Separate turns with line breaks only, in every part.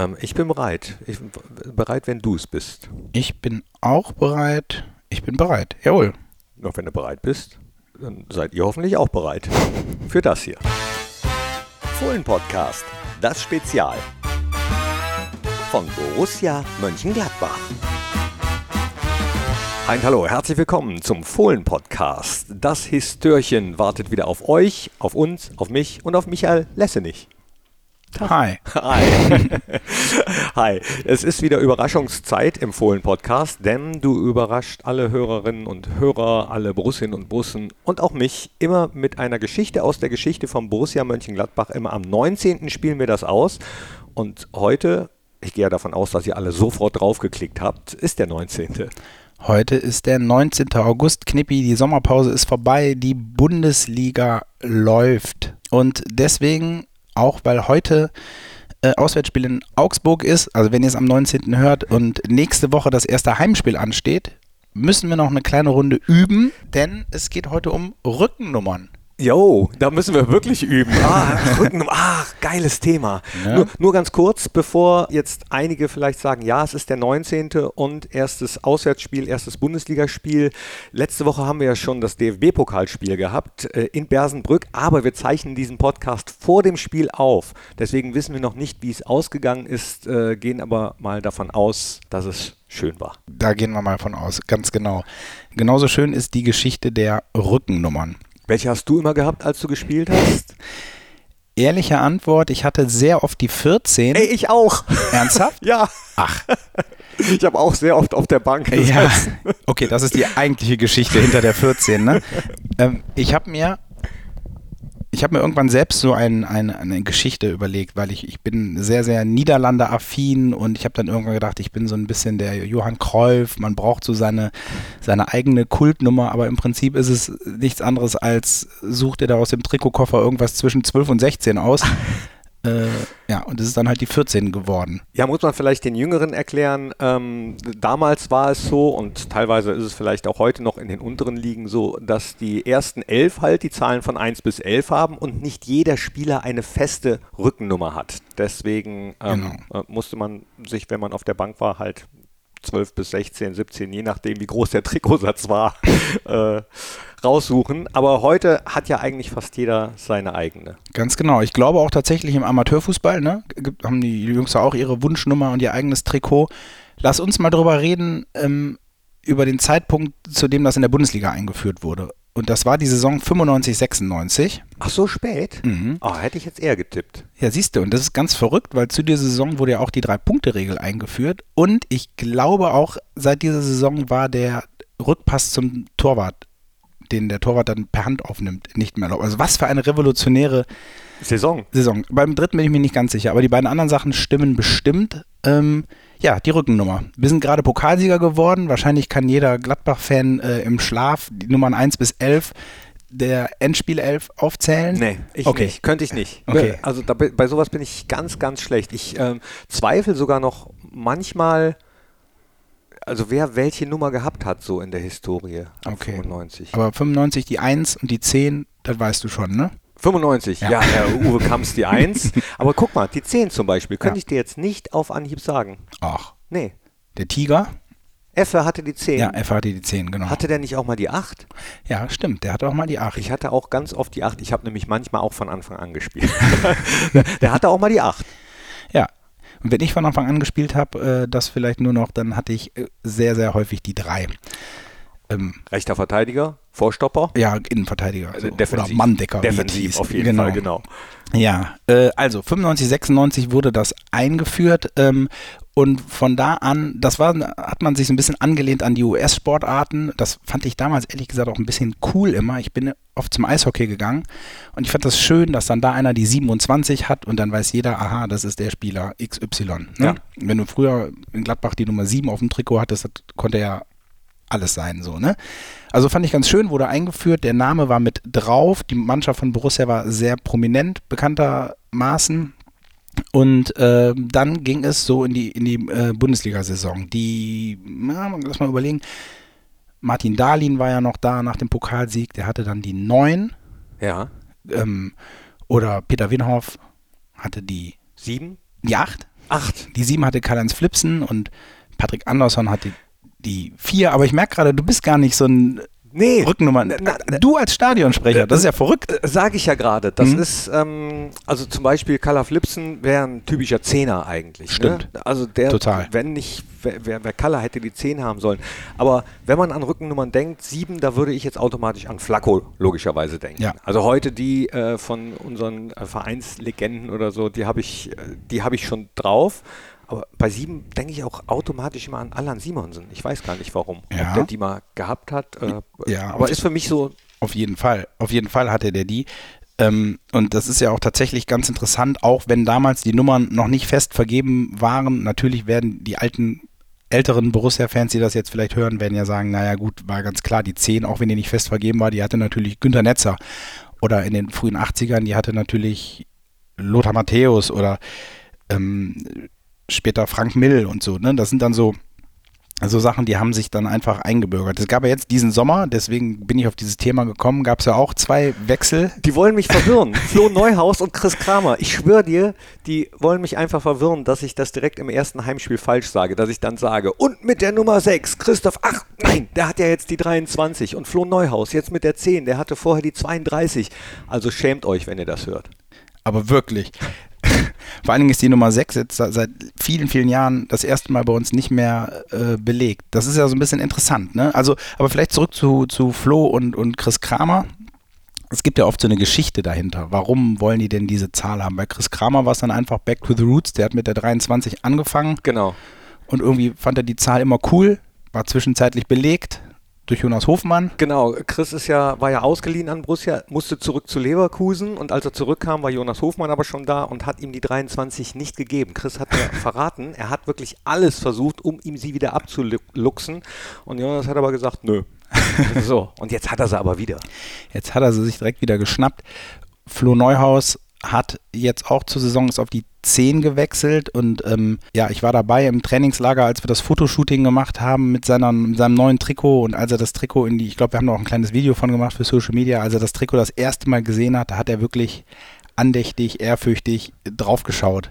Ähm, ich bin bereit. Ich bin bereit, wenn du es bist.
Ich bin auch bereit. Ich bin bereit. Jawohl.
Noch wenn du bereit bist, dann seid ihr hoffentlich auch bereit. Für das hier. Fohlen Podcast. Das Spezial. Von Borussia Mönchengladbach. Ein Hallo, herzlich willkommen zum Fohlen Podcast. Das Histörchen wartet wieder auf euch, auf uns, auf mich und auf Michael Lessenich.
Hi.
Hi. Hi. Es ist wieder Überraschungszeit im Fohlen-Podcast, denn du überrascht alle Hörerinnen und Hörer, alle Borussinnen und Borussen und auch mich immer mit einer Geschichte aus der Geschichte vom Borussia Mönchengladbach. Immer am 19. spielen wir das aus. Und heute, ich gehe ja davon aus, dass ihr alle sofort draufgeklickt habt, ist der 19.
Heute ist der 19. August. Knippi, die Sommerpause ist vorbei. Die Bundesliga läuft. Und deswegen auch weil heute äh, Auswärtsspiel in Augsburg ist, also wenn ihr es am 19. hört und nächste Woche das erste Heimspiel ansteht, müssen wir noch eine kleine Runde üben, denn es geht heute um Rückennummern.
Jo, da müssen wir wirklich üben. Ah, Rücken, ach, geiles Thema. Ja. Nur, nur, ganz kurz, bevor jetzt einige vielleicht sagen, ja, es ist der 19. und erstes Auswärtsspiel, erstes Bundesligaspiel. Letzte Woche haben wir ja schon das DFB-Pokalspiel gehabt äh, in Bersenbrück, aber wir zeichnen diesen Podcast vor dem Spiel auf. Deswegen wissen wir noch nicht, wie es ausgegangen ist, äh, gehen aber mal davon aus, dass es schön war.
Da gehen wir mal von aus, ganz genau. Genauso schön ist die Geschichte der Rückennummern.
Welche hast du immer gehabt, als du gespielt hast?
Ehrliche Antwort, ich hatte sehr oft die 14.
Ey, ich auch.
Ernsthaft?
ja.
Ach.
Ich habe auch sehr oft auf der Bank.
Ja. Okay, das ist die eigentliche Geschichte hinter der 14. Ne? Ähm, ich habe mir ich habe mir irgendwann selbst so ein, ein, eine Geschichte überlegt, weil ich, ich bin sehr, sehr Niederlande-affin und ich habe dann irgendwann gedacht, ich bin so ein bisschen der Johann Cruyff, man braucht so seine, seine eigene Kultnummer, aber im Prinzip ist es nichts anderes als, sucht ihr da aus dem Trikotkoffer irgendwas zwischen 12 und 16 aus. Äh, ja, und es ist dann halt die 14 geworden.
Ja, muss man vielleicht den Jüngeren erklären. Ähm, damals war es so und teilweise ist es vielleicht auch heute noch in den unteren Ligen so, dass die ersten elf halt die Zahlen von 1 bis 11 haben und nicht jeder Spieler eine feste Rückennummer hat. Deswegen ähm, genau. Äh, musste man sich, wenn man auf der Bank war, halt 12 bis 16, 17, je nachdem, wie groß der Trikotsatz war, äh, raussuchen. Aber heute hat ja eigentlich fast jeder seine eigene.
Ganz genau. Ich glaube auch tatsächlich im Amateurfußball, ne, haben die Jungs auch ihre Wunschnummer und ihr eigenes Trikot. Lass uns mal drüber reden, ähm, über den Zeitpunkt, zu dem das in der Bundesliga eingeführt wurde. Und das war die Saison 95, 96.
Ach, so spät? Mhm. Oh, hätte ich jetzt eher getippt.
Ja, siehst du, und das ist ganz verrückt, weil zu dieser Saison wurde ja auch die Drei-Punkte-Regel eingeführt. Und ich glaube auch, seit dieser Saison war der Rückpass zum Torwart, den der Torwart dann per Hand aufnimmt, nicht mehr erlaubt. Also was für eine revolutionäre
Saison.
Saison. Beim dritten bin ich mir nicht ganz sicher, aber die beiden anderen Sachen stimmen bestimmt. Ähm, ja, die Rückennummer. Wir sind gerade Pokalsieger geworden. Wahrscheinlich kann jeder Gladbach-Fan äh, im Schlaf die Nummern 1 bis 11 der Endspiel 11 aufzählen?
Nee, ich okay. nicht. Könnte ich nicht. Okay. Also da, bei sowas bin ich ganz, ganz schlecht. Ich ähm, zweifle sogar noch manchmal, also wer welche Nummer gehabt hat so in der Historie.
Okay. 95. Aber 95 die 1 und die 10, das weißt du schon, ne?
95, ja, ja Herr Uwe Kamps die 1. Aber guck mal, die 10 zum Beispiel, könnte ja. ich dir jetzt nicht auf Anhieb sagen.
Ach.
Nee.
Der Tiger?
Effe hatte die 10.
Ja, Effe hatte die 10, genau.
Hatte der nicht auch mal die 8?
Ja, stimmt, der hatte auch mal die 8.
Ich hatte auch ganz oft die 8. Ich habe nämlich manchmal auch von Anfang an gespielt. der hatte auch mal die 8.
Und wenn ich von Anfang an gespielt habe, äh, das vielleicht nur noch, dann hatte ich äh, sehr, sehr häufig die 3.
Ähm, Rechter Verteidiger, Vorstopper?
Ja, Innenverteidiger.
Also Defensiv.
Oder Manndecker.
Defensiv, auf jeden
genau.
Fall, genau.
Ja, äh, also 95, 96 wurde das eingeführt ähm, und von da an, das war, hat man sich so ein bisschen angelehnt an die US-Sportarten. Das fand ich damals ehrlich gesagt auch ein bisschen cool immer. Ich bin oft zum Eishockey gegangen und ich fand das schön, dass dann da einer die 27 hat und dann weiß jeder, aha, das ist der Spieler XY. Ne? Ja. Wenn du früher in Gladbach die Nummer 7 auf dem Trikot hattest, konnte er alles sein, so, ne? Also fand ich ganz schön, wurde eingeführt, der Name war mit drauf, die Mannschaft von Borussia war sehr prominent, bekanntermaßen. Und äh, dann ging es so in die, in die äh, Bundesliga-Saison. Die, na, lass mal überlegen, Martin Dahlin war ja noch da nach dem Pokalsieg, der hatte dann die 9.
Ja.
Ähm, oder Peter Winhoff hatte die
7.
Die 8.
Acht.
Die 7 hatte Karl-Heinz Flipsen und Patrick Andersson hatte die 4. Aber ich merke gerade, du bist gar nicht so ein
Nee.
Rückennummer.
Na, na,
du als Stadionsprecher, das ist ja verrückt.
Sage ich ja gerade. Das
Mhm.
ist, ähm, also zum Beispiel Kala Flipsen wäre ein typischer Zehner eigentlich.
Stimmt.
Ne? Also der,
Total.
wenn nicht, wer, wer, wer Kala hätte die 10 haben sollen. Aber wenn man an Rückennummern denkt, 7, da würde ich jetzt automatisch an Flacco logischerweise denken.
Ja.
Also heute die äh, von unseren äh, Vereinslegenden oder so, die habe ich, äh, die habe ich schon drauf. Aber bei 7 denke ich auch automatisch immer an Alan Simonsen. Ich weiß gar nicht warum.
Ja.
Ob der die mal gehabt hat. Äh,
Ja,
aber ist für mich so
Auf jeden Fall. Auf jeden Fall hatte der die. Ähm, und das ist ja auch tatsächlich ganz interessant, auch wenn damals die Nummern noch nicht fest vergeben waren. Natürlich werden die alten, älteren Borussia-Fans, die das jetzt vielleicht hören, werden ja sagen, naja gut, war ganz klar, die 10, auch wenn die nicht fest vergeben war, die hatte natürlich Günter Netzer. Oder in den frühen 80ern, die hatte natürlich Lothar Matthäus oder ähm, später Frank Mill und so. Ne? Das sind dann so, so Sachen, die haben sich dann einfach eingebürgert. Es gab ja jetzt diesen Sommer, deswegen bin ich auf dieses Thema gekommen, gab es ja auch zwei Wechsel.
Die wollen mich verwirren. Flo Neuhaus und Chris Kramer. Ich schwöre dir, die wollen mich einfach verwirren, dass ich das direkt im ersten Heimspiel falsch sage. Dass ich dann sage, und mit der Nummer 6, Christoph, ach nein, der hat ja jetzt die 23. Und Flo Neuhaus jetzt mit der 10, der hatte vorher die 32. Also schämt euch, wenn ihr das hört.
Aber wirklich. Vor allen Dingen ist die Nummer 6 jetzt se- seit vielen, vielen Jahren das erste Mal bei uns nicht mehr äh, belegt. Das ist ja so ein bisschen interessant, ne? Also, aber vielleicht zurück zu, zu Flo und, und Chris Kramer. Es gibt ja oft so eine Geschichte dahinter. Warum wollen die denn diese Zahl haben? Bei Chris Kramer war es dann einfach Back to the Roots. Der hat mit der 23 angefangen
Genau.
und irgendwie fand er die Zahl immer cool, war zwischenzeitlich belegt durch Jonas Hofmann.
Genau, Chris ist ja, war ja ausgeliehen an Borussia, musste zurück zu Leverkusen und als er zurückkam, war Jonas Hofmann aber schon da und hat ihm die 23 nicht gegeben. Chris hat mir verraten, er hat wirklich alles versucht, um ihm sie wieder abzuluxen und Jonas hat aber gesagt, nö. so, und jetzt hat er sie aber wieder.
Jetzt hat er sie sich direkt wieder geschnappt. Flo Neuhaus hat jetzt auch zur Saison ist auf die 10 gewechselt und ähm, ja, ich war dabei im Trainingslager, als wir das Fotoshooting gemacht haben mit, seiner, mit seinem neuen Trikot und als er das Trikot in die, ich glaube, wir haben da auch ein kleines Video von gemacht für Social Media, als er das Trikot das erste Mal gesehen hat, da hat er wirklich andächtig, ehrfürchtig draufgeschaut.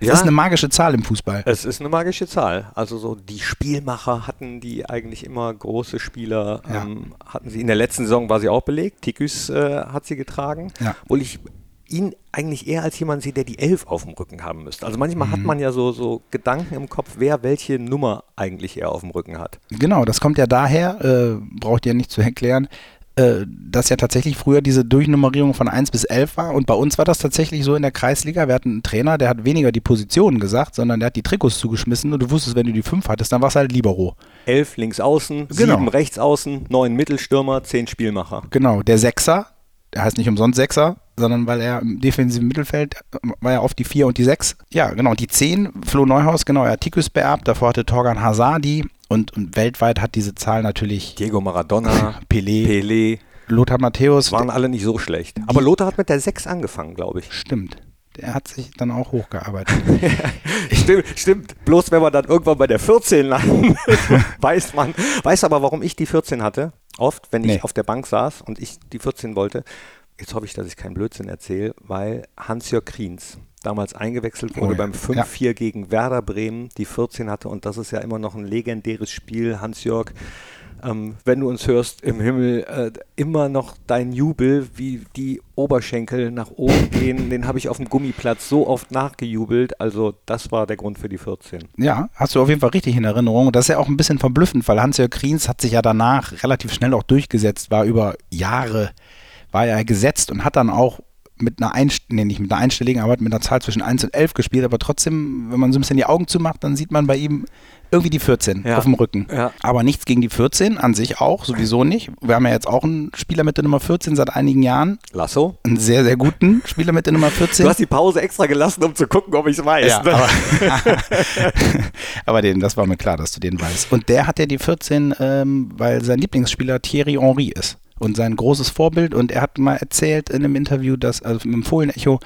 Das
Ja.
ist eine magische Zahl im Fußball.
Es ist eine magische Zahl. Also so die Spielmacher hatten die eigentlich immer große Spieler,
Ja.
ähm, hatten sie in der letzten Saison war sie auch belegt. Tikus äh, hat sie getragen.
Ja.
Obwohl ich ihn eigentlich eher als jemand sehe, der die Elf auf dem Rücken haben müsste. Also manchmal
Mhm.
hat man ja so, so Gedanken im Kopf, wer welche Nummer eigentlich eher auf dem Rücken hat.
Genau, das kommt ja daher, äh, braucht ihr nicht zu erklären, äh, dass ja tatsächlich früher diese Durchnummerierung von 1 bis 11 war. Und bei uns war das tatsächlich so in der Kreisliga. Wir hatten einen Trainer, der hat weniger die Positionen gesagt, sondern der hat die Trikots zugeschmissen und du wusstest, wenn du die 5 hattest, dann war es halt Libero.
Elf links außen,
Genau.
sieben rechts außen, neun Mittelstürmer, zehn Spielmacher.
Genau, der Sechser, der heißt nicht umsonst Sechser, sondern weil er im defensiven Mittelfeld äh, war ja oft die 4 und die 6. Ja, genau, die 10, Flo Neuhaus, genau, er hat Tikus beerbt, davor hatte Torgan Hazard die und, und weltweit hat diese Zahl natürlich
Diego Maradona,
Pelé,
Pelé,
Lothar Matthäus.
waren alle nicht so schlecht. Aber Lothar hat mit der 6 angefangen, glaube ich.
Stimmt. Der hat sich dann auch hochgearbeitet.
Stimmt, stimmt. Bloß wenn man dann irgendwann bei der 14 landet, weiß man. Weiß aber, warum ich die 14 hatte? Oft, wenn ich
Nee.
auf der Bank saß und ich die 14 wollte. Jetzt hoffe ich, dass ich keinen Blödsinn erzähle, weil Hans-Jörg Kriens damals eingewechselt wurde
Oh ja.
beim 5-4 gegen Werder Bremen, die 14 hatte. Und das ist ja immer noch ein legendäres Spiel. Hans-Jörg, ähm, wenn du uns hörst im Himmel, äh, immer noch dein Jubel, wie die Oberschenkel nach oben gehen, den habe ich auf dem Gummiplatz so oft nachgejubelt. Also das war der Grund für die 14.
ja, hast du auf jeden Fall richtig in Erinnerung. Und das ist ja auch ein bisschen verblüffend, weil Hans-Jörg Kriens hat sich ja danach relativ schnell auch durchgesetzt, war über Jahre, war ja gesetzt und hat dann auch mit einer, Einst nee, nicht mit einer einstelligen Arbeit, mit einer Zahl zwischen 1 und 11 gespielt, aber trotzdem, wenn man so ein bisschen die Augen zumacht, dann sieht man bei ihm irgendwie die 14
Ja.
auf dem Rücken.
Ja.
Aber nichts gegen die 14 an sich auch, sowieso nicht. Wir haben ja jetzt auch einen Spieler mit der Nummer 14 seit einigen Jahren,
Lasso?
einen sehr, sehr guten Spieler mit der Nummer 14.
Du hast die Pause extra gelassen, um zu gucken, ob ich es weiß.
Ja,
ne?
aber, aber den, das war mir klar, dass du den weißt. Und der hat ja die 14, ähm, weil sein Lieblingsspieler Thierry Henry ist und sein großes Vorbild. Und er hat mal erzählt in einem Interview, dass, also im Fohlen-Echo,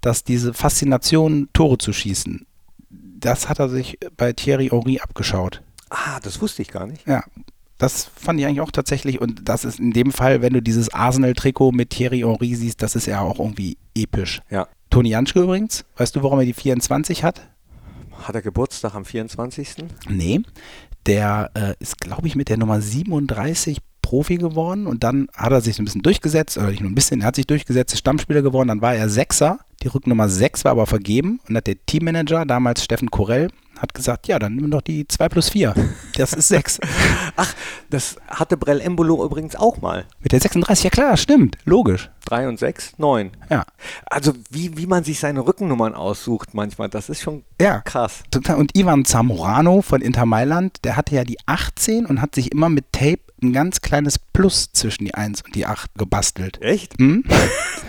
dass diese Faszination, Tore zu schießen, das hat er sich bei Thierry Henry abgeschaut.
ah, das wusste ich gar nicht.
Ja, das fand ich eigentlich auch tatsächlich. Und das ist in dem Fall, wenn du dieses Arsenal-Trikot mit Thierry Henry siehst, das ist ja auch irgendwie episch.
Ja.
Toni Janschke übrigens, weißt du, warum er die 24 hat?
Hat er Geburtstag am 24.?
Nee, der äh, ist, glaube ich, mit der Nummer 37 Profi geworden und dann hat er sich so ein bisschen durchgesetzt, oder nicht nur ein bisschen, er hat sich durchgesetzt, ist Stammspieler geworden, dann war er Sechser, die Rücknummer 6 war aber vergeben und hat der Teammanager, damals Steffen Korell, hat gesagt, ja, dann nimm doch die 2 plus 4. Das ist 6.
Ach, das hatte Brell Embolo übrigens auch mal.
Mit der 36, ja klar, stimmt, logisch.
3 und 6, 9.
Ja.
Also wie, wie man sich seine Rückennummern aussucht manchmal, das ist schon
Ja.
krass.
Total. Und Ivan Zamorano von Inter Mailand, der hatte ja die 18 und hat sich immer mit Tape ein ganz kleines Plus zwischen die 1 und die 8 gebastelt.
Echt?
Hm?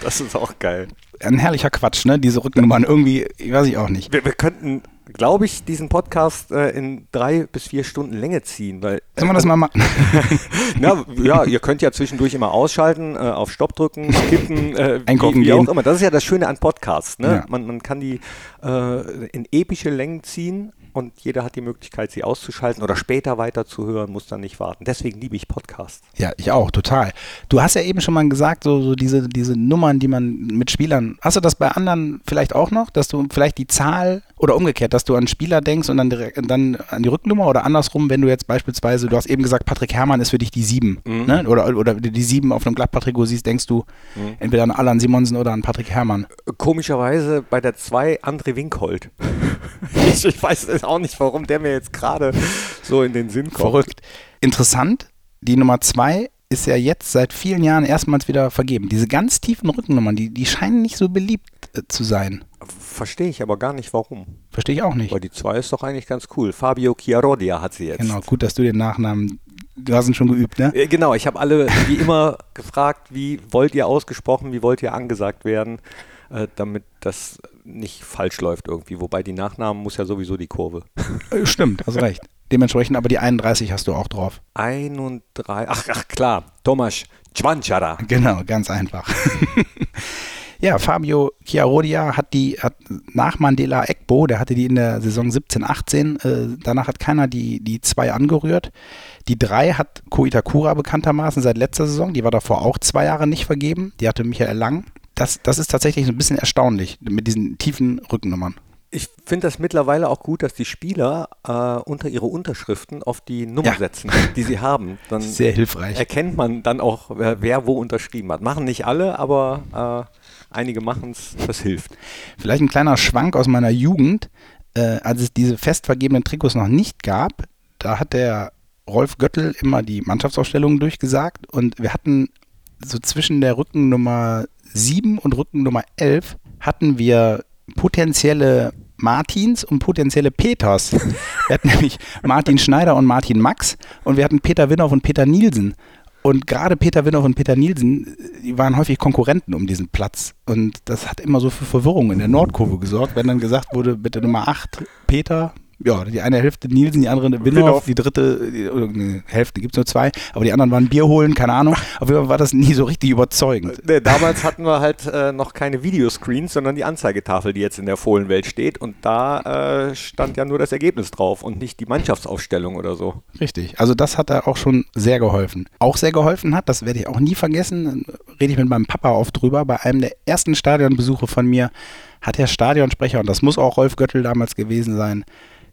Das ist auch geil.
Ein herrlicher Quatsch, ne? Diese Rückennummern irgendwie, ich weiß ich auch nicht.
Wir, wir könnten, glaube ich, diesen Podcast äh, in drei bis vier Stunden Länge ziehen, weil
Sollen wir das mal machen?
Na, ja, ihr könnt ja zwischendurch immer ausschalten, äh, auf Stopp drücken, skippen, äh,
Einkaufen
wie, wie
gehen.
auch immer. Das ist ja das Schöne an Podcasts. Ne?
Ja.
Man, man kann die äh, in epische Längen ziehen und jeder hat die Möglichkeit, sie auszuschalten oder später weiterzuhören, muss dann nicht warten. Deswegen liebe ich Podcasts.
Ja, ich auch, total. Du hast ja eben schon mal gesagt, so, so diese, diese Nummern, die man mit Spielern. Hast du das bei anderen vielleicht auch noch, dass du vielleicht die Zahl oder umgekehrt, dass du an Spieler denkst und dann, direkt, dann an die Rücknummer oder andersrum, wenn du jetzt beispielsweise, du hast eben gesagt, Patrick Herrmann ist für dich die 7, ne? oder, oder die 7 auf einem Gladbach-Trikot siehst, denkst du entweder an Alan Simonsen oder an Patrick Herrmann.
Komischerweise bei der 2 André Winkhold. ich, ich weiß auch nicht, warum der mir jetzt gerade so in den Sinn kommt.
Verrückt. Interessant, die Nummer 2 ist ja jetzt seit vielen Jahren erstmals wieder vergeben. Diese ganz tiefen Rückennummern, die, die scheinen nicht so beliebt äh, zu sein.
Verstehe ich aber gar nicht, warum.
Verstehe ich auch nicht.
Weil die 2 ist doch eigentlich ganz cool. Fabio Chiarodia hat sie jetzt.
Genau, gut, dass du den Nachnamen, du hast ihn schon geübt, ne?
Äh, Genau, ich habe alle wie immer gefragt, wie wollt ihr ausgesprochen, wie wollt ihr angesagt werden, äh, damit das nicht falsch läuft irgendwie. Wobei die Nachnamen muss ja sowieso die Kurve.
Äh, Stimmt, hast recht. Dementsprechend, aber die 31 hast du auch drauf.
31, ach, ach klar, Tomasz Czwanczara.
Genau, ganz einfach. ja, Fabio Chiarodia hat die, hat nach Mandela Ekbo, der hatte die in der Saison 17, 18, äh, danach hat keiner die, die zwei angerührt. Die drei hat Ko Itakura bekanntermaßen seit letzter Saison, die war davor auch zwei Jahre nicht vergeben, die hatte Michael Lang. Das, das ist tatsächlich so ein bisschen erstaunlich mit diesen tiefen Rückennummern.
Ich finde das mittlerweile auch gut, dass die Spieler äh, unter ihre Unterschriften auf die Nummer
Ja.
setzen, die sie haben. Dann
Sehr hilfreich.
erkennt man dann auch, wer, wer wo unterschrieben hat. Machen nicht alle, aber äh, einige machen es, das hilft.
Vielleicht ein kleiner Schwank aus meiner Jugend, äh, als es diese fest vergebenen Trikots noch nicht gab, da hat der Rolf Göttel immer die Mannschaftsausstellungen durchgesagt und wir hatten so zwischen der Rückennummer 7 und Rückennummer 11 hatten wir potenzielle Martins und potenzielle Peters. Wir hatten nämlich Martin Schneider und Martin Max und wir hatten Peter Winhoff und Peter Nielsen. Und gerade Peter Winhoff und Peter Nielsen, die waren häufig Konkurrenten um diesen Platz. Und das hat immer so für Verwirrung in der Nordkurve gesorgt, wenn dann gesagt wurde, bitte Nummer 8 Peter, ja, die eine Hälfte Nielsen, die andere Winhoff. die dritte, die, oder, Hälfte gibt es nur zwei, aber die anderen waren Bier holen, keine Ahnung. Auf jeden Fall war das nie so richtig überzeugend.
Nee, damals hatten wir halt äh, noch keine Videoscreens, sondern die Anzeigetafel, die jetzt in der Fohlenwelt steht. Und da äh, stand ja nur das Ergebnis drauf und nicht die Mannschaftsaufstellung oder so.
Richtig. Also das hat da auch schon sehr geholfen. Auch sehr geholfen hat, das werde ich auch nie vergessen, rede ich mit meinem Papa oft drüber, bei einem der ersten Stadionbesuche von mir hat der Stadionsprecher, und das muss auch Rolf Göttel damals gewesen sein,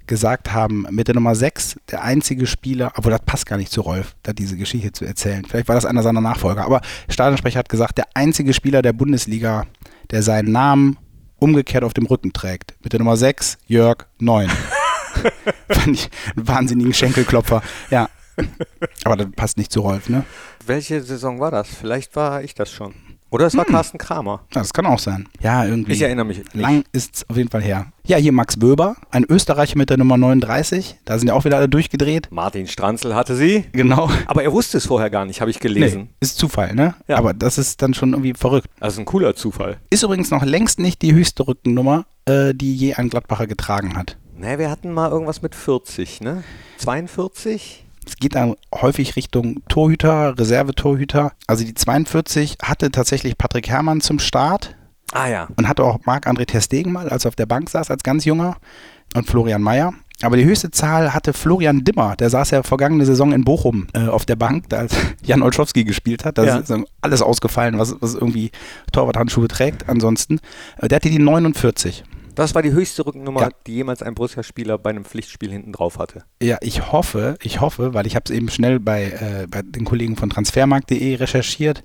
gesagt haben, mit der Nummer 6, der einzige Spieler, obwohl das passt gar nicht zu Rolf, da diese Geschichte zu erzählen. Vielleicht war das einer seiner Nachfolger, aber Stadionsprecher hat gesagt, der einzige Spieler der Bundesliga, der seinen Namen umgekehrt auf dem Rücken trägt. Mit der Nummer 6, Jörg 9. Fand ich einen wahnsinnigen Schenkelklopfer. Ja. Aber das passt nicht zu Rolf, ne?
Welche Saison war das? Vielleicht war ich das schon. Oder es war Carsten Kramer.
Ja, das kann auch sein. Ja, irgendwie.
Ich erinnere mich nicht.
Lang ist es auf jeden Fall her. Ja, hier Max Wöber, ein Österreicher mit der Nummer 39. Da sind ja auch wieder alle durchgedreht.
Martin Stranzl hatte sie.
Genau.
Aber er wusste es vorher gar nicht, habe ich gelesen.
Nee, ist Zufall, ne?
Ja.
Aber das ist dann schon irgendwie verrückt.
Also ein cooler Zufall.
Ist übrigens noch längst nicht die höchste Rückennummer, äh, die je ein Gladbacher getragen hat.
Ne, wir hatten mal irgendwas mit 40, ne? 42?
Es geht dann häufig Richtung Torhüter, Reservetorhüter. Also die 42 hatte tatsächlich Patrick Herrmann zum Start
Ah ja.
und hatte auch Marc-André Ter Stegen mal, als er auf der Bank saß, als ganz junger und Florian Mayer. Aber die höchste Zahl hatte Florian Dimmer. Der saß ja vergangene Saison in Bochum äh, auf der Bank, da als Jan Olszowski gespielt hat. Da
Ja.
ist alles ausgefallen, was, was irgendwie Torwarthandschuhe trägt. Ansonsten, äh, der hatte die 49.
Das war die höchste Rückennummer,
Ja.
die jemals ein Borussia-Spieler bei einem Pflichtspiel hinten drauf hatte.
Ja, ich hoffe, ich hoffe, weil ich habe es eben schnell bei, äh, bei den Kollegen von transfermarkt.de recherchiert.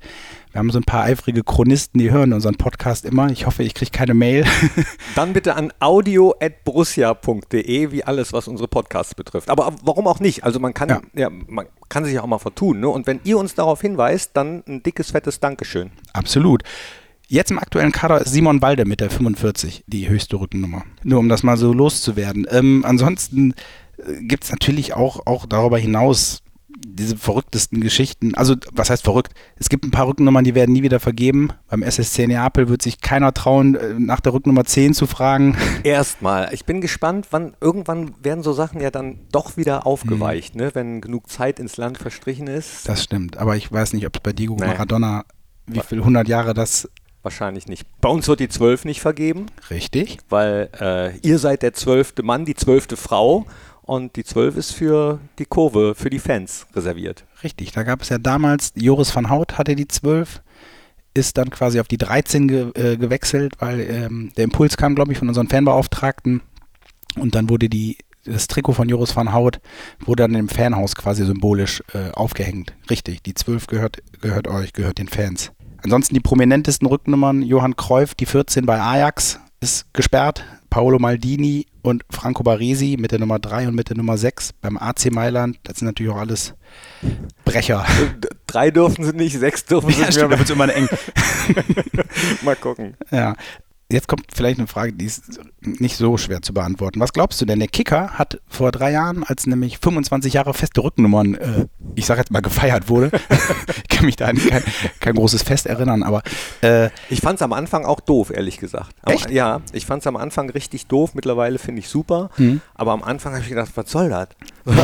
Wir haben so ein paar eifrige Chronisten, die hören unseren Podcast immer. Ich hoffe, ich kriege keine Mail.
Dann bitte an audio.borussia.de, wie alles, was unsere Podcasts betrifft. Aber warum auch nicht? Also man kann,
Ja.
ja. man kann sich auch mal vertun. Ne? Und wenn ihr uns darauf hinweist, dann ein dickes, fettes Dankeschön.
Absolut. Jetzt im aktuellen Kader ist Simon Walde mit der 45 die höchste Rückennummer. Nur um das mal so loszuwerden. Ähm, ansonsten gibt es natürlich auch, auch darüber hinaus diese verrücktesten Geschichten. Also, was heißt verrückt? Es gibt ein paar Rückennummern, die werden nie wieder vergeben. Beim SSC Neapel wird sich keiner trauen, äh, nach der Rücknummer 10 zu fragen.
Erstmal, ich bin gespannt, wann irgendwann werden so Sachen ja dann doch wieder aufgeweicht, ne? wenn genug Zeit ins Land verstrichen ist.
Das stimmt. Aber ich weiß nicht, ob es bei Diego
Nee.
Maradona, wie viel 100 Jahre das
Wahrscheinlich nicht. Bei uns wird die 12 nicht vergeben,
richtig?
weil äh, ihr seid der zwölfte Mann, die zwölfte Frau und die 12 ist für die Kurve, für die Fans reserviert.
Richtig, da gab es ja damals, Joris van Hout hatte die 12, ist dann quasi auf die 13 ge äh, gewechselt, weil ähm, der Impuls kam, glaube ich, von unseren Fanbeauftragten und dann wurde die, das Trikot von Joris van Hout wurde dann im Fanhaus quasi symbolisch äh, aufgehängt. Richtig, die 12 gehört, gehört euch, gehört den Fans. Ansonsten die prominentesten Rücknummern, Johann Cruyff, die 14 bei Ajax, ist gesperrt. Paolo Maldini und Franco Baresi mit der Nummer 3 und mit der Nummer 6 beim AC Mailand. Das sind natürlich auch alles Brecher.
D- Drei dürfen sie nicht, sechs dürfen sie
Ja,
nicht
stimmt, da wird es immer eng.
Mal gucken.
Ja. Jetzt kommt vielleicht eine Frage, die ist nicht so schwer zu beantworten. Was glaubst du denn? Der Kicker hat vor drei Jahren, als nämlich 25 Jahre feste Rückennummern, äh, ich sage jetzt mal gefeiert wurde, ich kann mich da an kein, kein großes Fest erinnern, aber äh,
Ich fand es am Anfang auch doof, ehrlich gesagt. Am,
Echt?
Ja, ich fand es am Anfang richtig doof. Mittlerweile finde ich super.
Mhm.
Aber am Anfang habe ich gedacht, was soll das?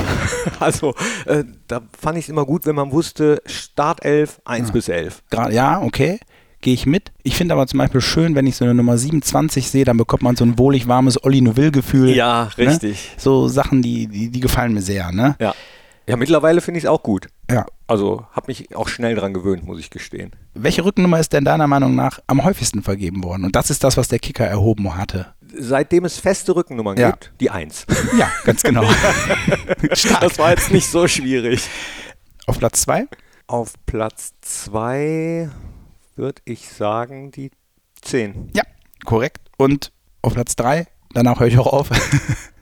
also, äh, da fand ich es immer gut, wenn man wusste, Startelf 1 bis 11.
gerade, ja, okay, gehe ich mit. Ich finde aber zum Beispiel schön, wenn ich so eine Nummer 27 sehe, dann bekommt man so ein wohlig warmes Olli Neuville-Gefühl.
Ja,
Ne?
richtig.
So Sachen, die, die, die gefallen mir sehr, ne?
Ja. Ja, mittlerweile finde ich es auch gut.
Ja.
Also, habe mich auch schnell dran gewöhnt, muss ich gestehen.
Welche Rückennummer ist denn deiner Meinung nach am häufigsten vergeben worden? Und das ist das, was der Kicker erhoben hatte.
Seitdem es feste Rückennummern
Ja.
gibt, die 1.
Ja, ganz genau.
Das war jetzt nicht so schwierig.
Auf Platz 2?
Auf Platz 2 würde ich sagen die 10.
Ja, korrekt. Und auf Platz 3, danach höre ich auch auf.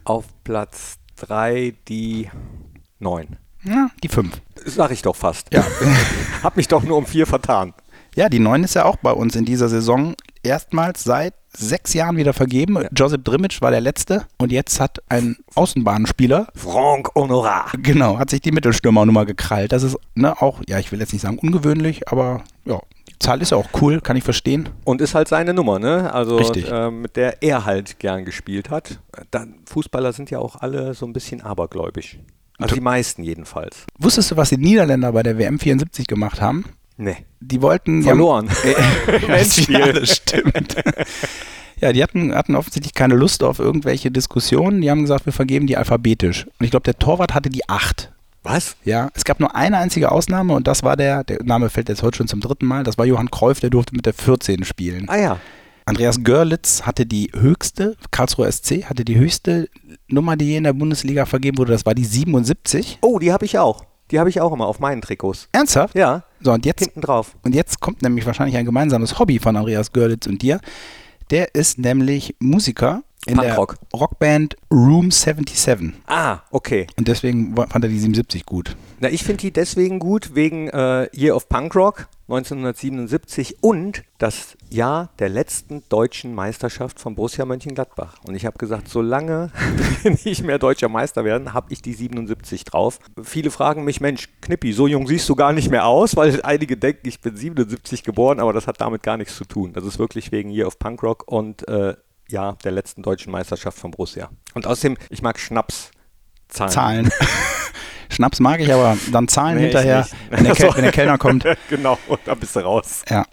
Auf Platz 3 die 9.
ja, die 5.
Sag ich doch fast.
Ja.
Hab mich doch nur um 4 vertan.
ja, die 9 ist ja auch bei uns in dieser Saison erstmals seit sechs Jahren wieder vergeben. Josip Drimic war der letzte und jetzt hat ein Außenbahnspieler,
Franck Honorat.
genau, hat sich die Mittelstürmernummer gekrallt. Das ist ne, auch, ja, ich will jetzt nicht sagen ungewöhnlich, aber ja, Zahl ist ja auch cool, kann ich verstehen.
Und ist halt seine Nummer, ne? Also
Richtig.
äh, mit der er halt gern gespielt hat. Dann, Fußballer sind ja auch alle so ein bisschen abergläubisch. Also die meisten jedenfalls.
Wusstest du, was die Niederländer bei der WM 74 gemacht haben?
Ne.
Die wollten.
Verloren. Endspiel.
ja, das stimmt. ja, die hatten, hatten offensichtlich keine Lust auf irgendwelche Diskussionen. Die haben gesagt, wir vergeben die alphabetisch. Und ich glaube, der Torwart hatte die 8.
Was?
Ja, es gab nur eine einzige Ausnahme und das war der, der Name fällt jetzt heute schon zum dritten Mal, das war Johann Cruyff, der durfte mit der 14 spielen.
Ah ja.
Andreas Görlitz hatte die höchste, Karlsruher SC hatte die höchste Nummer, die je in der Bundesliga vergeben wurde, das war die 77.
Oh, die habe ich auch. Die habe ich auch immer auf meinen Trikots.
Ernsthaft?
Ja,
So, und jetzt
hinten drauf.
Und jetzt kommt nämlich wahrscheinlich ein gemeinsames Hobby von Andreas Görlitz und dir. Der ist nämlich Musiker in
Punkrock.
der Rockband Room 77.
Ah, okay.
Und deswegen fand er die 77 gut.
Na, ich finde die deswegen gut, wegen äh, Year of Punk Rock 1977 und das Jahr der letzten deutschen Meisterschaft von Borussia Mönchengladbach. Und ich habe gesagt, solange wir nicht mehr deutscher Meister werden, habe ich die 77 drauf. Viele fragen mich, Mensch, Knippi, so jung siehst du gar nicht mehr aus, weil einige denken, ich bin 77 geboren, aber das hat damit gar nichts zu tun. Das ist wirklich wegen Year of Punk Rock und äh, ja, der letzten deutschen Meisterschaft von Borussia. Und außerdem, ich mag Schnaps. Zahlen.
Zahlen. Schnaps mag ich, aber dann Zahlen
Nee,
hinterher, wenn der, Kel wenn der Kellner kommt.
genau, und da bist du raus.
Ja.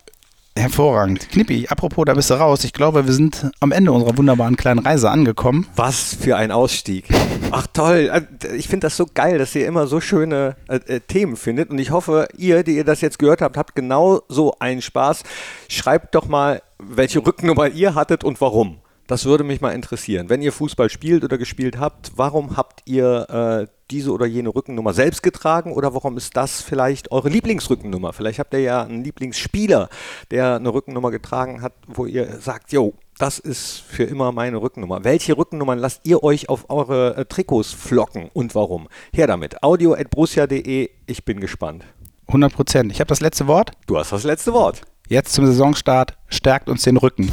Hervorragend. Knippi, apropos, da bist du raus. Ich glaube, wir sind am Ende unserer wunderbaren kleinen Reise angekommen.
Was für ein Ausstieg. Ach toll, Äh, ich finde das so geil, dass ihr immer so schöne äh, äh, Themen findet und ich hoffe, ihr, die ihr das jetzt gehört habt, habt genau so einen Spaß. Schreibt doch mal, welche Rückennummer ihr hattet und warum. Das würde mich mal interessieren. Wenn ihr Fußball spielt oder gespielt habt, warum habt ihr äh, diese oder jene Rückennummer selbst getragen oder warum ist das vielleicht eure Lieblingsrückennummer? Vielleicht habt ihr ja einen Lieblingsspieler, der eine Rückennummer getragen hat, wo ihr sagt, jo, das ist für immer meine Rückennummer. Welche Rückennummern lasst ihr euch auf eure äh, Trikots flocken und warum? Her damit. audio.brussia.de. Ich bin gespannt.
100 Prozent. Ich habe das letzte Wort.
Du hast das letzte Wort.
Jetzt zum Saisonstart. Stärkt uns den Rücken.